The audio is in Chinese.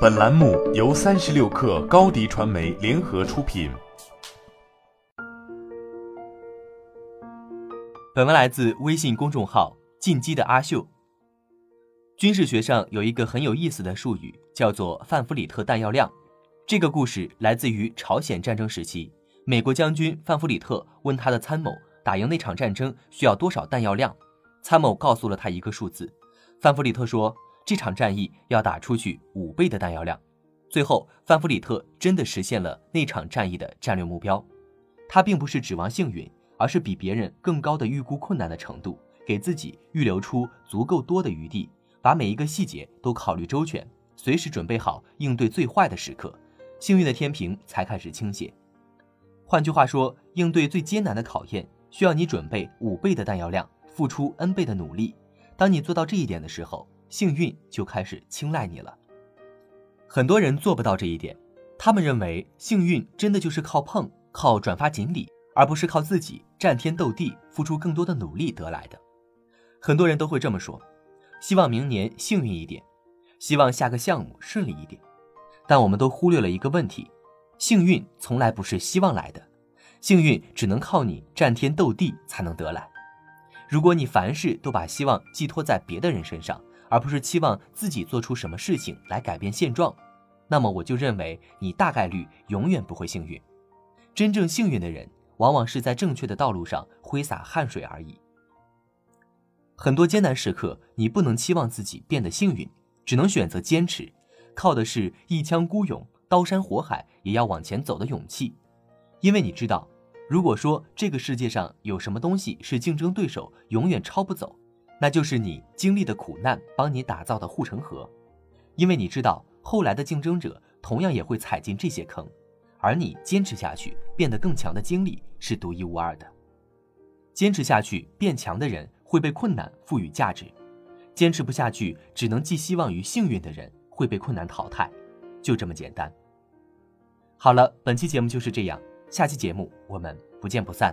本栏目由三十六氪高低传媒联合出品。本文来自微信公众号“进击的阿秀”。军事学上有一个很有意思的术语，叫做范弗里特弹药量。这个故事来自于朝鲜战争时期，美国将军范弗里特问他的参谋，打赢那场战争需要多少弹药量？参谋告诉了他一个数字，范弗里特说。这场战役要打出去五倍的弹药量，最后范弗里特真的实现了那场战役的战略目标。他并不是指望幸运，而是比别人更高的预估困难的程度，给自己预留出足够多的余地，把每一个细节都考虑周全，随时准备好应对最坏的时刻，幸运的天平才开始倾斜。换句话说，应对最艰难的考验，需要你准备五倍的弹药量，付出 n 倍的努力。当你做到这一点的时候，幸运就开始青睐你了。很多人做不到这一点，他们认为幸运真的就是靠碰、靠转发锦鲤，而不是靠自己战天斗地、付出更多的努力得来的。很多人都会这么说：希望明年幸运一点，希望下个项目顺利一点。但我们都忽略了一个问题：幸运从来不是希望来的，幸运只能靠你战天斗地才能得来。如果你凡事都把希望寄托在别的人身上，而不是期望自己做出什么事情来改变现状，那么我就认为你大概率永远不会幸运。真正幸运的人，往往是在正确的道路上挥洒汗水而已。很多艰难时刻，你不能期望自己变得幸运，只能选择坚持，靠的是一腔孤勇，刀山火海也要往前走的勇气。因为你知道，如果说这个世界上有什么东西是竞争对手永远抄不走。那就是你经历的苦难，帮你打造的护城河，因为你知道后来的竞争者同样也会踩进这些坑，而你坚持下去变得更强的经历是独一无二的。坚持下去变强的人会被困难赋予价值，坚持不下去只能寄希望于幸运的人会被困难淘汰，就这么简单。好了，本期节目就是这样，下期节目我们不见不散。